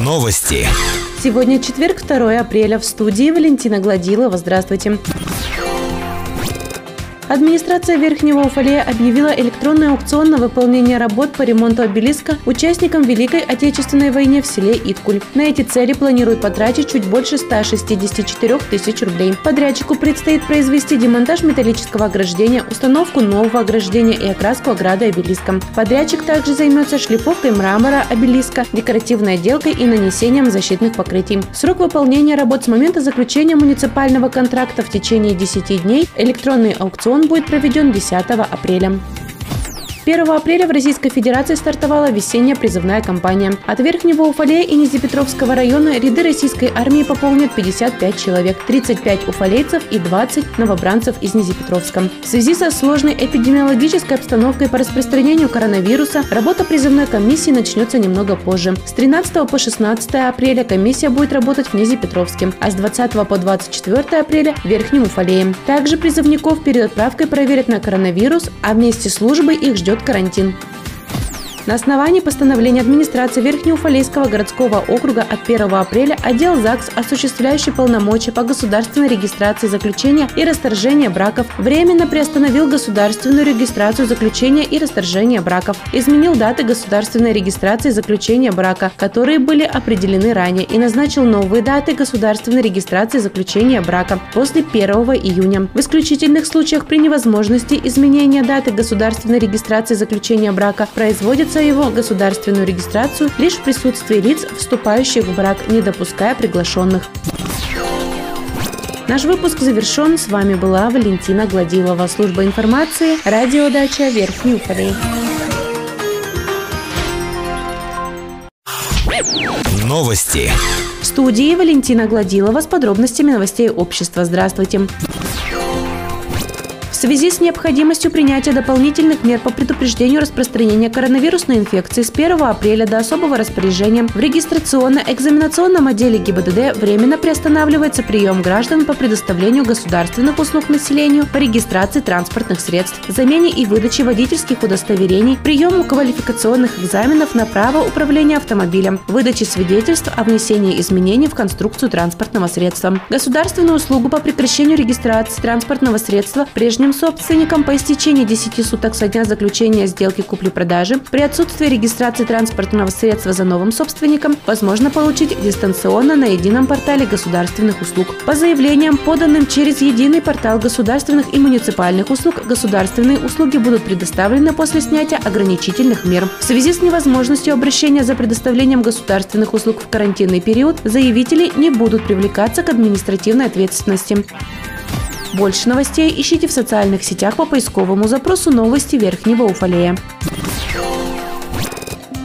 Новости. Сегодня четверг, 2 апреля. В студии Валентина Гладилова. Здравствуйте. Администрация Верхнего Уфалея объявила электронный аукцион на выполнение работ по ремонту обелиска участникам Великой Отечественной войны в селе Иткуль. На эти цели планируют потратить чуть больше 164 тысяч рублей. Подрядчику предстоит произвести демонтаж металлического ограждения, установку нового ограждения и окраску ограды обелиска. Подрядчик также займется шлифовкой мрамора обелиска, декоративной отделкой и нанесением защитных покрытий. Срок выполнения работ с момента заключения муниципального контракта в течение 10 дней. Электронный аукцион будет проведен 10 апреля. 1 апреля в Российской Федерации стартовала весенняя призывная кампания. От Верхнего Уфалея и Низепетровского района ряды российской армии пополнят 55 человек, 35 уфалейцев и 20 новобранцев из Низепетровска. В связи со сложной эпидемиологической обстановкой по распространению коронавируса работа призывной комиссии начнется немного позже. С 13 по 16 апреля комиссия будет работать в Низепетровске, а с 20 по 24 апреля в Верхнем Уфалее. Также призывников перед отправкой проверят на коронавирус, а вместе с службой их ждет карантин. На основании постановления администрации Верхнеуфалейского городского округа от 1 апреля отдел ЗАГС, осуществляющий полномочия по государственной регистрации заключения и расторжения браков, временно приостановил государственную регистрацию заключения и расторжения браков, изменил даты государственной регистрации заключения брака, которые были определены ранее, и назначил новые даты государственной регистрации заключения брака после 1 июня. В исключительных случаях при невозможности изменения даты государственной регистрации заключения брака производится за его государственную регистрацию лишь в присутствии лиц, вступающих в брак, не допуская приглашенных. Наш выпуск завершен. С вами была Валентина Гладилова. Служба информации. Радиодача Верхний Уфалей. Новости. В студии Валентина Гладилова с подробностями новостей общества. Здравствуйте связи с необходимостью принятия дополнительных мер по предупреждению распространения коронавирусной инфекции с 1 апреля до особого распоряжения в регистрационно-экзаменационном отделе ГИБДД временно приостанавливается прием граждан по предоставлению государственных услуг населению по регистрации транспортных средств, замене и выдаче водительских удостоверений, приему квалификационных экзаменов на право управления автомобилем, выдаче свидетельств о внесении изменений в конструкцию транспортного средства. Государственную услугу по прекращению регистрации транспортного средства прежним Новым собственникам по истечении 10 суток со дня заключения сделки купли-продажи при отсутствии регистрации транспортного средства за новым собственником возможно получить дистанционно на едином портале государственных услуг. По заявлениям, поданным через единый портал государственных и муниципальных услуг, государственные услуги будут предоставлены после снятия ограничительных мер. В связи с невозможностью обращения за предоставлением государственных услуг в карантинный период, заявители не будут привлекаться к административной ответственности. Больше новостей ищите в социальных сетях по поисковому запросу «Новости Верхнего Уфалея».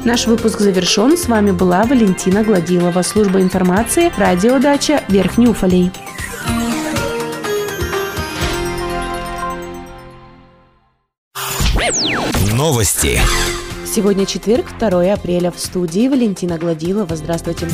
Наш выпуск завершен. С вами была Валентина Гладилова. Служба информации. Радиодача Верхний Уфалей. Новости. Сегодня четверг, 2 апреля. В студии Валентина Гладилова. Здравствуйте.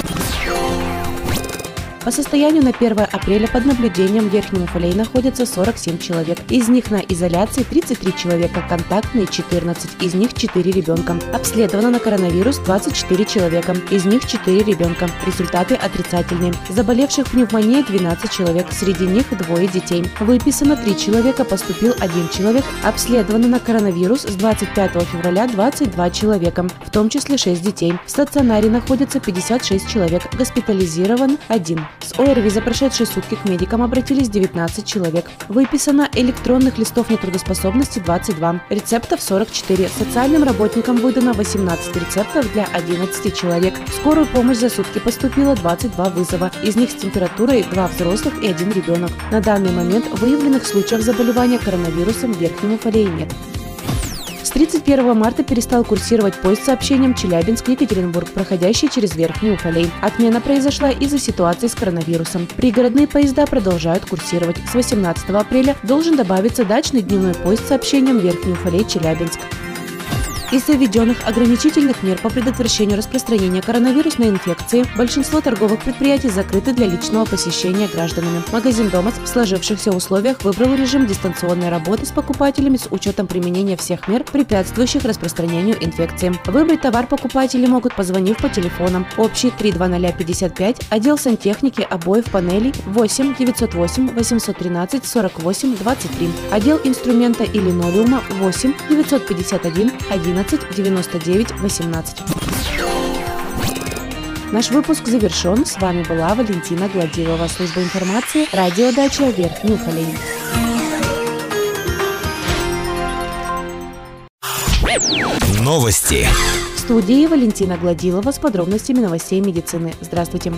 По состоянию на 1 апреля под наблюдением в Верхнем Уфалее находится 47 человек. Из них на изоляции 33 человека, контактные 14, из них 4 ребенка. Обследовано на коронавирус 24 человека, из них 4 ребенка. Результаты отрицательные. Заболевших пневмонией 12 человек, среди них двое детей. Выписано 3 человека, поступил 1 человек. Обследовано на коронавирус с 25 февраля 22 человека, в том числе 6 детей. В стационаре находится 56 человек, госпитализирован 1. С ОРВИ за прошедшие сутки к медикам обратились 19 человек. Выписано электронных листов нетрудоспособности 22, рецептов 44. Социальным работникам выдано 18 рецептов для 11 человек. В скорую помощь за сутки поступило 22 вызова, из них с температурой 2 взрослых и 1 ребенок. На данный момент выявленных случаев заболевания коронавирусом в Верхнем нет. С 31 марта перестал курсировать поезд с сообщением Челябинск-Екатеринбург, проходящий через Верхний Уфалей. Отмена произошла из-за ситуации с коронавирусом. Пригородные поезда продолжают курсировать. С 18 апреля должен добавиться дачный дневной поезд с сообщением Верхний Уфалей-Челябинск. Из-за введенных ограничительных мер по предотвращению распространения коронавирусной инфекции большинство торговых предприятий закрыты для личного посещения гражданами. Магазин «Домас» в сложившихся условиях выбрал режим дистанционной работы с покупателями с учетом применения всех мер, препятствующих распространению инфекции. Выбрать товар покупатели могут, позвонив по телефонам. Общий 32055, отдел сантехники, обоев, панелей 8 908 813 48 23, отдел инструмента и линолеума 8 951 11 99 18. Наш выпуск завершен. С вами была Валентина Гладилова, служба информации, радиодача Верхний Уфалей. Новости. В студии Валентина Гладилова с подробностями новостей медицины. Здравствуйте.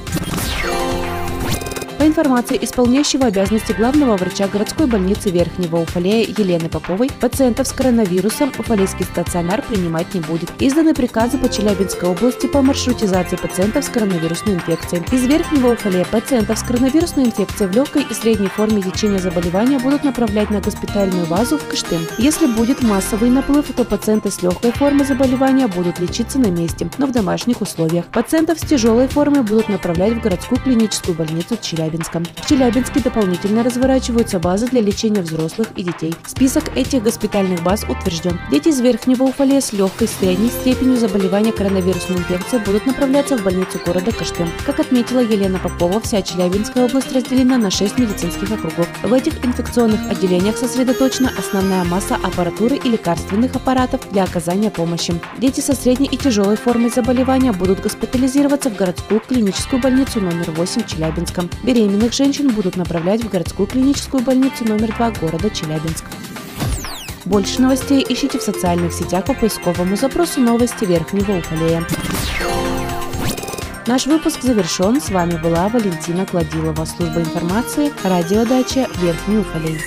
По информации исполняющего обязанности главного врача городской больницы Верхнего Уфалея Елены Поповой, пациентов с коронавирусом Уфалейский стационар принимать не будет. Изданы приказы по Челябинской области по маршрутизации пациентов с коронавирусной инфекцией. Из Верхнего Уфалея пациентов с коронавирусной инфекцией в легкой и средней форме течения заболевания будут направлять на госпитальную базу в Кыштым. Если будет массовый наплыв, то пациенты с легкой формой заболевания будут лечиться на месте, но в домашних условиях. Пациентов с тяжелой формой будут направлять в городскую клиническую больницу Челябинска. Челябинска. В Челябинске дополнительно разворачиваются базы для лечения взрослых и детей. Список этих госпитальных баз утвержден. Дети из Верхнего Уфалея с легкой средней степенью заболевания коронавирусной инфекцией будут направляться в больницу города Кыштым. Как отметила Елена Попова, вся Челябинская область разделена на 6 медицинских округов. В этих инфекционных отделениях сосредоточена основная масса аппаратуры и лекарственных аппаратов для оказания помощи. Дети со средней и тяжелой формой заболевания будут госпитализироваться в городскую клиническую больницу номер 8 Челябинска. Беременных женщин будут направлять в городскую клиническую больницу номер 2 города Челябинск. Больше новостей ищите в социальных сетях по поисковому запросу «Новости Верхнего Уфалея». Наш выпуск завершен. С вами была Валентина Кладилова, служба информации, радиодача Верхний Уфалей.